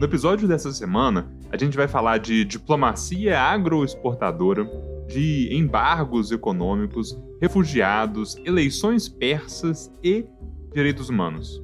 No episódio dessa semana, a gente vai falar de diplomacia agroexportadora, de embargos econômicos, refugiados, eleições persas e direitos humanos.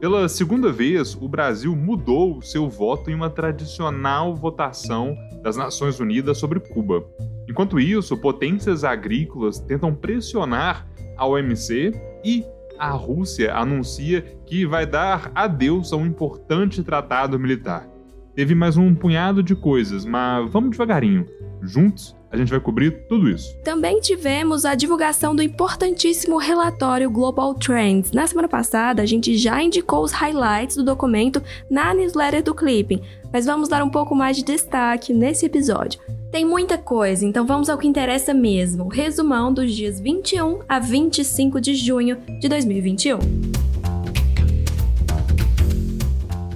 Pela segunda vez, o Brasil mudou seu voto em uma tradicional votação das Nações Unidas sobre Cuba. Enquanto isso, potências agrícolas tentam pressionar a OMC e a Rússia anuncia que vai dar adeus a um importante tratado militar. Teve mais um punhado de coisas, mas vamos devagarinho. Juntos, a gente vai cobrir tudo isso. Também tivemos a divulgação do importantíssimo relatório Global Trends. Na semana passada, a gente já indicou os highlights do documento na newsletter do Clipping, mas vamos dar um pouco mais de destaque nesse episódio. Tem muita coisa, então vamos ao que interessa mesmo. Resumão dos dias 21 a 25 de junho de 2021.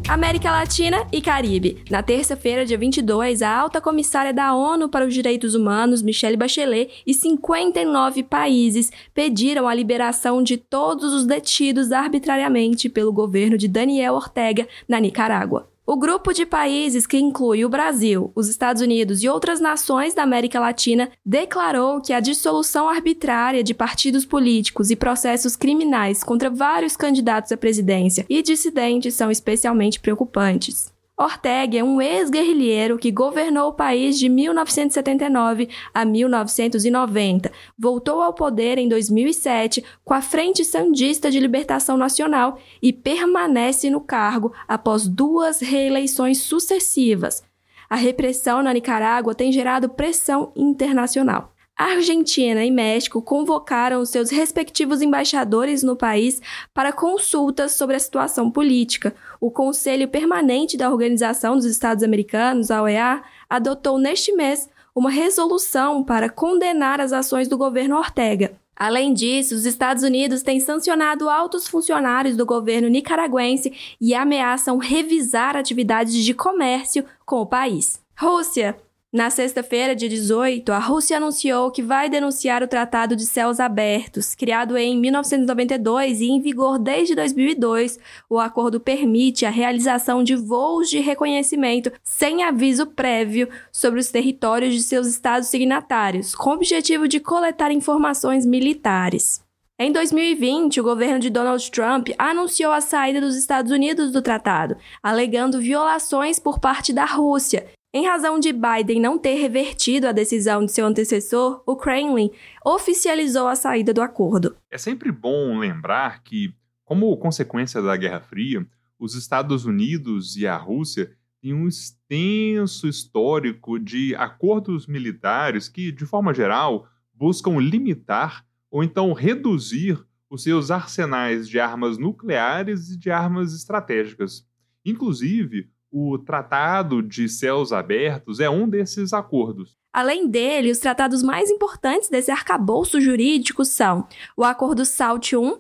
América Latina e Caribe. Na terça-feira, dia 22, a alta comissária da ONU para os Direitos Humanos, Michelle Bachelet, e 59 países pediram a liberação de todos os detidos arbitrariamente pelo governo de Daniel Ortega na Nicarágua. O grupo de países que inclui o Brasil, os Estados Unidos e outras nações da América Latina declarou que a dissolução arbitrária de partidos políticos e processos criminais contra vários candidatos à presidência e dissidentes são especialmente preocupantes. Ortega é um ex-guerrilheiro que governou o país de 1979 a 1990. Voltou ao poder em 2007 com a Frente Sandista de Libertação Nacional e permanece no cargo após duas reeleições sucessivas. A repressão na Nicarágua tem gerado pressão internacional. Argentina e México convocaram seus respectivos embaixadores no país para consultas sobre a situação política. O Conselho Permanente da Organização dos Estados Americanos, a OEA, adotou neste mês uma resolução para condenar as ações do governo Ortega. Além disso, os Estados Unidos têm sancionado altos funcionários do governo nicaragüense e ameaçam revisar atividades de comércio com o país. Rússia. Na sexta-feira, dia 18, a Rússia anunciou que vai denunciar o Tratado de Céus Abertos, criado em 1992 e em vigor desde 2002. O acordo permite a realização de voos de reconhecimento sem aviso prévio sobre os territórios de seus estados signatários, com o objetivo de coletar informações militares. Em 2020, o governo de Donald Trump anunciou a saída dos Estados Unidos do tratado, alegando violações por parte da Rússia em razão de Biden não ter revertido a decisão de seu antecessor, o Kremlin oficializou a saída do acordo. É sempre bom lembrar que, como consequência da Guerra Fria, os Estados Unidos e a Rússia têm um extenso histórico de acordos militares que, de forma geral, buscam limitar ou então reduzir os seus arsenais de armas nucleares e de armas estratégicas. Inclusive, o Tratado de Céus Abertos é um desses acordos. Além dele, os tratados mais importantes desse arcabouço jurídico são o Acordo SALT I,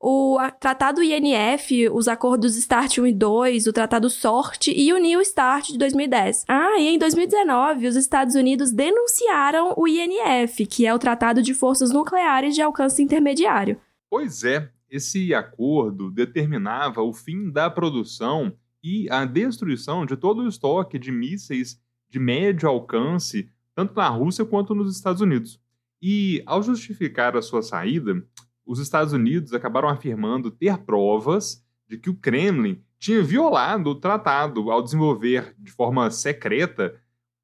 o Tratado INF, os Acordos START 1 e 2, o Tratado SORT e o New START de 2010. Ah, e em 2019, os Estados Unidos denunciaram o INF, que é o Tratado de Forças Nucleares de Alcance Intermediário. Pois é, esse acordo determinava o fim da produção e a destruição de todo o estoque de mísseis de médio alcance, tanto na Rússia quanto nos Estados Unidos. E, ao justificar a sua saída, os Estados Unidos acabaram afirmando ter provas de que o Kremlin tinha violado o tratado ao desenvolver de forma secreta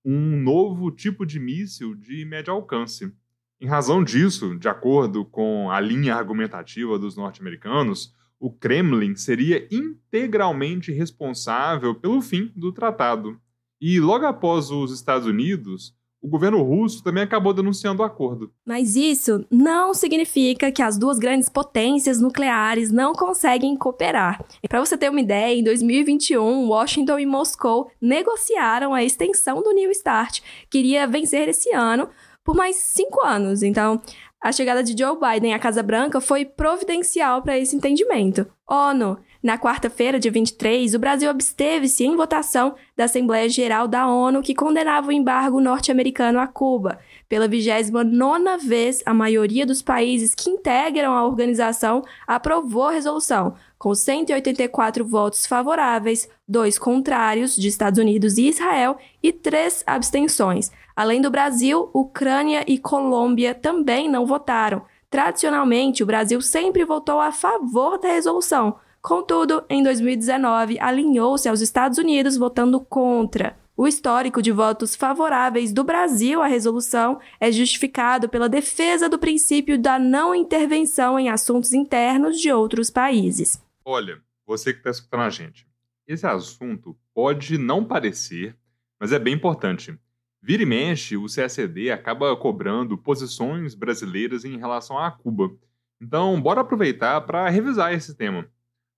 um novo tipo de míssil de médio alcance. Em razão disso, de acordo com a linha argumentativa dos norte-americanos, o Kremlin seria integralmente responsável pelo fim do tratado. E logo após os Estados Unidos, o governo russo também acabou denunciando o acordo. Mas isso não significa que as duas grandes potências nucleares não conseguem cooperar. Para você ter uma ideia, em 2021, Washington e Moscou negociaram a extensão do New START, que iria vencer esse ano por mais cinco anos. Então, a chegada de Joe Biden à Casa Branca foi providencial para esse entendimento. ONU, na quarta-feira, dia 23, o Brasil absteve-se em votação da Assembleia Geral da ONU que condenava o embargo norte-americano a Cuba. Pela 29 vez, a maioria dos países que integram a organização aprovou a resolução, com 184 votos favoráveis, dois contrários, de Estados Unidos e Israel, e três abstenções. Além do Brasil, Ucrânia e Colômbia também não votaram. Tradicionalmente, o Brasil sempre votou a favor da resolução, Contudo, em 2019, alinhou-se aos Estados Unidos votando contra. O histórico de votos favoráveis do Brasil à resolução é justificado pela defesa do princípio da não intervenção em assuntos internos de outros países. Olha, você que está escutando a gente, esse assunto pode não parecer, mas é bem importante. Vira e mexe, o CSD acaba cobrando posições brasileiras em relação a Cuba. Então, bora aproveitar para revisar esse tema.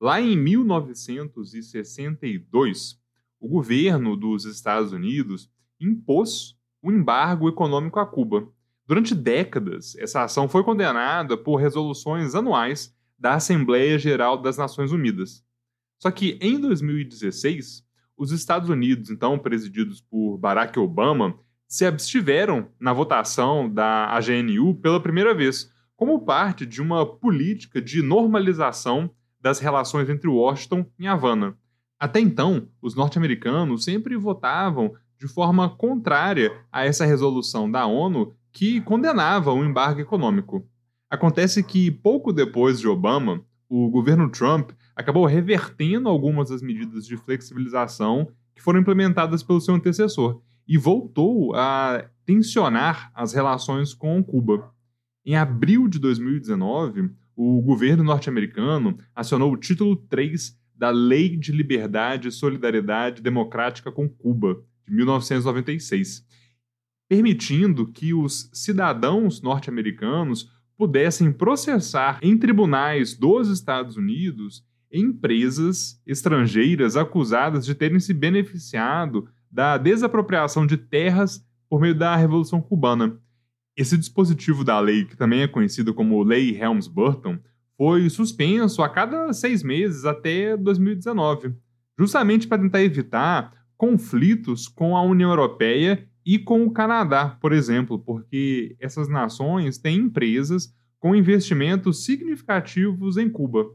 Lá em 1962, o governo dos Estados Unidos impôs o embargo econômico a Cuba. Durante décadas, essa ação foi condenada por resoluções anuais da Assembleia Geral das Nações Unidas. Só que em 2016, os Estados Unidos, então presididos por Barack Obama, se abstiveram na votação da AGNU pela primeira vez, como parte de uma política de normalização das relações entre Washington e Havana. Até então, os norte-americanos sempre votavam de forma contrária a essa resolução da ONU que condenava o embargo econômico. Acontece que, pouco depois de Obama, o governo Trump acabou revertendo algumas das medidas de flexibilização que foram implementadas pelo seu antecessor e voltou a tensionar as relações com Cuba. Em abril de 2019, o governo norte-americano acionou o título 3 da Lei de Liberdade e Solidariedade Democrática com Cuba, de 1996, permitindo que os cidadãos norte-americanos pudessem processar em tribunais dos Estados Unidos empresas estrangeiras acusadas de terem se beneficiado da desapropriação de terras por meio da Revolução Cubana. Esse dispositivo da lei, que também é conhecido como Lei Helms-Burton, foi suspenso a cada seis meses até 2019, justamente para tentar evitar conflitos com a União Europeia e com o Canadá, por exemplo, porque essas nações têm empresas com investimentos significativos em Cuba.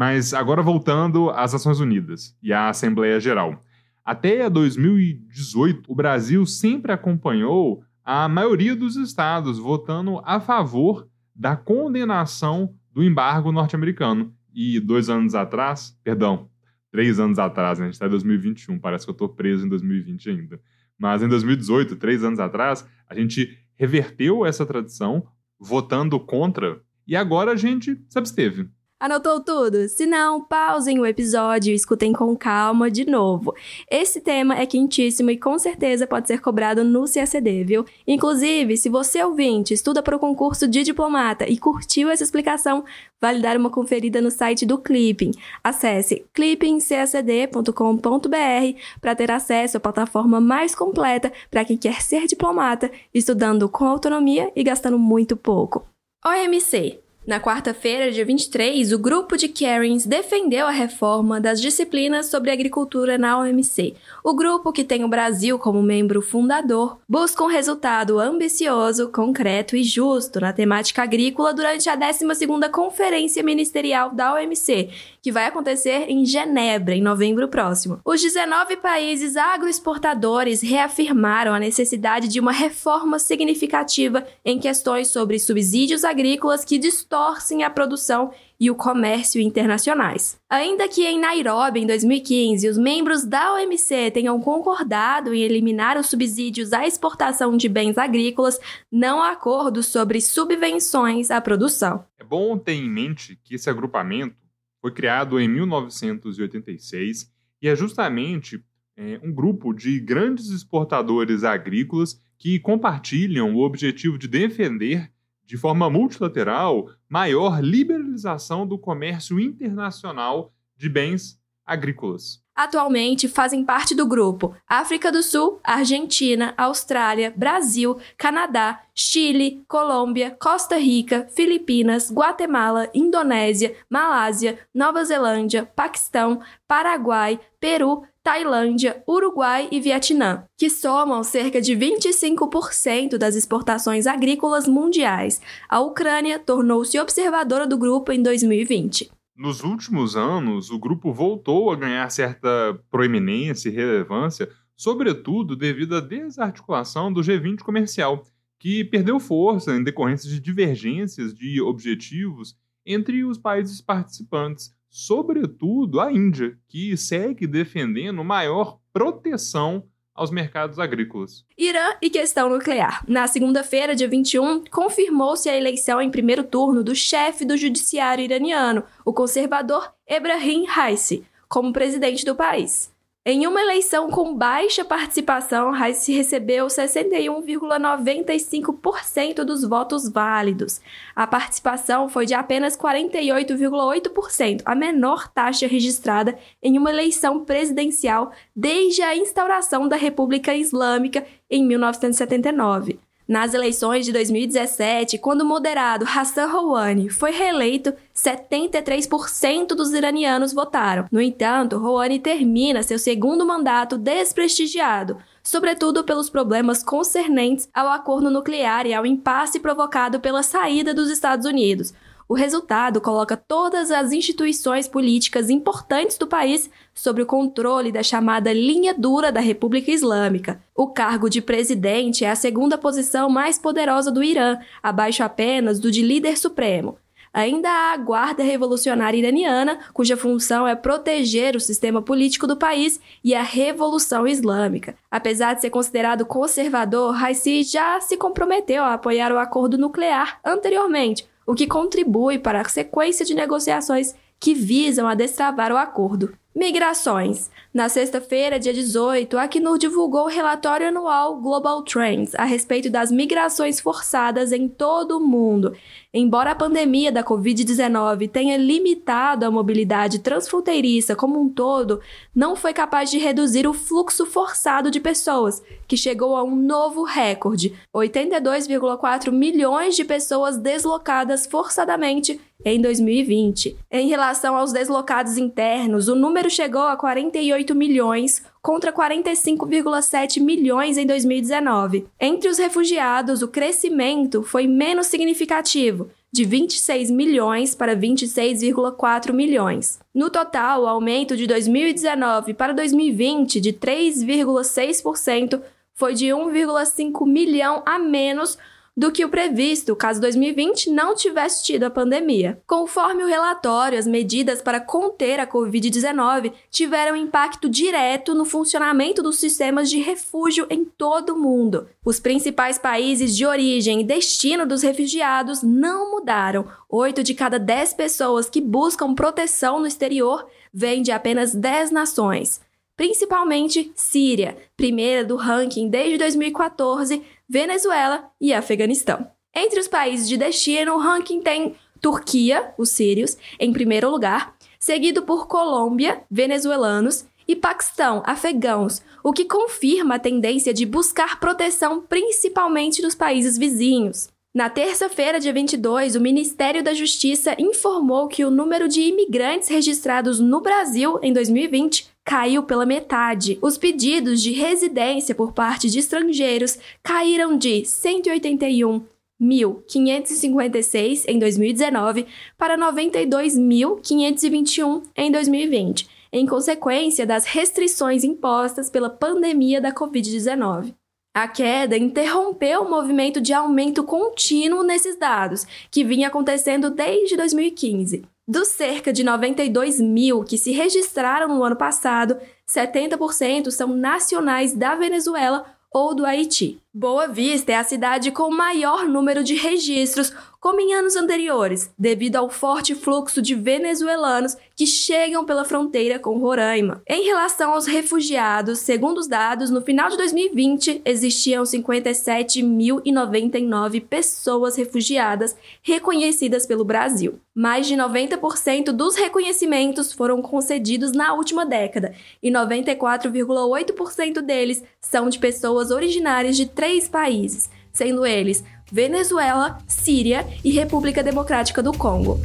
Mas agora voltando às Nações Unidas e à Assembleia Geral. Até 2018, o Brasil sempre acompanhou a maioria dos estados votando a favor da condenação do embargo norte-americano. E dois anos atrás, perdão, três anos atrás, né? a gente está em 2021, parece que eu estou preso em 2020 ainda. Mas em 2018, três anos atrás, a gente reverteu essa tradição votando contra e agora a gente se absteve. Anotou tudo? Se não, pausem o episódio e escutem com calma de novo. Esse tema é quentíssimo e com certeza pode ser cobrado no CACD, viu? Inclusive, se você ouvinte estuda para o concurso de diplomata e curtiu essa explicação, vale dar uma conferida no site do Clipping. Acesse clippingcacd.com.br para ter acesso à plataforma mais completa para quem quer ser diplomata, estudando com autonomia e gastando muito pouco. OMC na quarta-feira, dia 23, o grupo de Karens defendeu a reforma das disciplinas sobre agricultura na OMC. O grupo, que tem o Brasil como membro fundador, busca um resultado ambicioso, concreto e justo na temática agrícola durante a 12ª Conferência Ministerial da OMC, que vai acontecer em Genebra, em novembro próximo. Os 19 países agroexportadores reafirmaram a necessidade de uma reforma significativa em questões sobre subsídios agrícolas que distorcem a produção e o comércio internacionais. Ainda que em Nairobi, em 2015, os membros da OMC tenham concordado em eliminar os subsídios à exportação de bens agrícolas, não há acordo sobre subvenções à produção. É bom ter em mente que esse agrupamento Foi criado em 1986 e é justamente é, um grupo de grandes exportadores agrícolas que compartilham o objetivo de defender, de forma multilateral, maior liberalização do comércio internacional de bens agrícolas. Atualmente fazem parte do grupo África do Sul, Argentina, Austrália, Brasil, Canadá, Chile, Colômbia, Costa Rica, Filipinas, Guatemala, Indonésia, Malásia, Nova Zelândia, Paquistão, Paraguai, Peru, Tailândia, Uruguai e Vietnã, que somam cerca de 25% das exportações agrícolas mundiais. A Ucrânia tornou-se observadora do grupo em 2020. Nos últimos anos, o grupo voltou a ganhar certa proeminência e relevância, sobretudo devido à desarticulação do G20 comercial, que perdeu força em decorrência de divergências de objetivos entre os países participantes, sobretudo a Índia, que segue defendendo maior proteção aos mercados agrícolas. Irã e questão nuclear. Na segunda-feira, dia 21, confirmou-se a eleição em primeiro turno do chefe do judiciário iraniano, o conservador Ebrahim Raisi, como presidente do país. Em uma eleição com baixa participação, Raisi recebeu 61,95% dos votos válidos. A participação foi de apenas 48,8%, a menor taxa registrada em uma eleição presidencial desde a instauração da República Islâmica em 1979. Nas eleições de 2017, quando o moderado Hassan Rouhani foi reeleito, 73% dos iranianos votaram. No entanto, Rouhani termina seu segundo mandato desprestigiado, sobretudo pelos problemas concernentes ao acordo nuclear e ao impasse provocado pela saída dos Estados Unidos. O resultado coloca todas as instituições políticas importantes do país sob o controle da chamada linha dura da República Islâmica. O cargo de presidente é a segunda posição mais poderosa do Irã, abaixo apenas do de líder supremo. Ainda há a Guarda Revolucionária Iraniana, cuja função é proteger o sistema político do país e a Revolução Islâmica. Apesar de ser considerado conservador, Raisi já se comprometeu a apoiar o acordo nuclear anteriormente, o que contribui para a sequência de negociações que visam a destravar o acordo. Migrações. Na sexta-feira, dia 18, a Acnur divulgou o relatório anual Global Trends a respeito das migrações forçadas em todo o mundo. Embora a pandemia da Covid-19 tenha limitado a mobilidade transfronteiriça como um todo, não foi capaz de reduzir o fluxo forçado de pessoas, que chegou a um novo recorde: 82,4 milhões de pessoas deslocadas forçadamente em 2020. Em relação aos deslocados internos, o número chegou a 48 milhões contra 45,7 milhões em 2019. Entre os refugiados, o crescimento foi menos significativo, de 26 milhões para 26,4 milhões. No total, o aumento de 2019 para 2020 de 3,6% foi de 1,5 milhão a menos do que o previsto caso 2020 não tivesse tido a pandemia. Conforme o relatório, as medidas para conter a Covid-19 tiveram impacto direto no funcionamento dos sistemas de refúgio em todo o mundo. Os principais países de origem e destino dos refugiados não mudaram. Oito de cada dez pessoas que buscam proteção no exterior vêm de apenas dez nações principalmente Síria, primeira do ranking desde 2014, Venezuela e Afeganistão. Entre os países de destino, o ranking tem Turquia, os sírios, em primeiro lugar, seguido por Colômbia, venezuelanos e Paquistão, afegãos, o que confirma a tendência de buscar proteção principalmente dos países vizinhos. Na terça-feira, dia 22, o Ministério da Justiça informou que o número de imigrantes registrados no Brasil em 2020 caiu pela metade. Os pedidos de residência por parte de estrangeiros caíram de 181.556 em 2019 para 92.521 em 2020, em consequência das restrições impostas pela pandemia da Covid-19. A queda interrompeu o movimento de aumento contínuo nesses dados, que vinha acontecendo desde 2015. Dos cerca de 92 mil que se registraram no ano passado, 70% são nacionais da Venezuela ou do Haiti. Boa Vista é a cidade com maior número de registros, como em anos anteriores, devido ao forte fluxo de venezuelanos que chegam pela fronteira com Roraima. Em relação aos refugiados, segundo os dados, no final de 2020 existiam 57.099 pessoas refugiadas reconhecidas pelo Brasil. Mais de 90% dos reconhecimentos foram concedidos na última década e 94,8% deles são de pessoas originárias de três países, sendo eles Venezuela, Síria e República Democrática do Congo.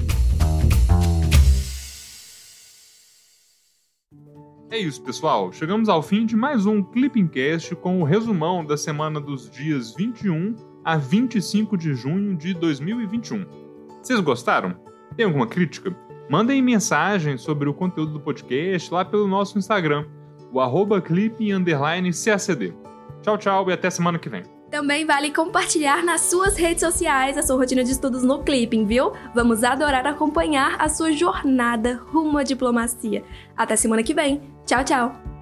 É isso, pessoal. Chegamos ao fim de mais um Clipping Cast com o resumão da semana dos dias 21 a 25 de junho de 2021. Vocês gostaram? Tem alguma crítica? Mandem mensagem sobre o conteúdo do podcast lá pelo nosso Instagram, o arroba. Tchau, tchau e até semana que vem. Também vale compartilhar nas suas redes sociais a sua rotina de estudos no Clipping, viu? Vamos adorar acompanhar a sua jornada rumo à diplomacia. Até semana que vem. Tchau, tchau!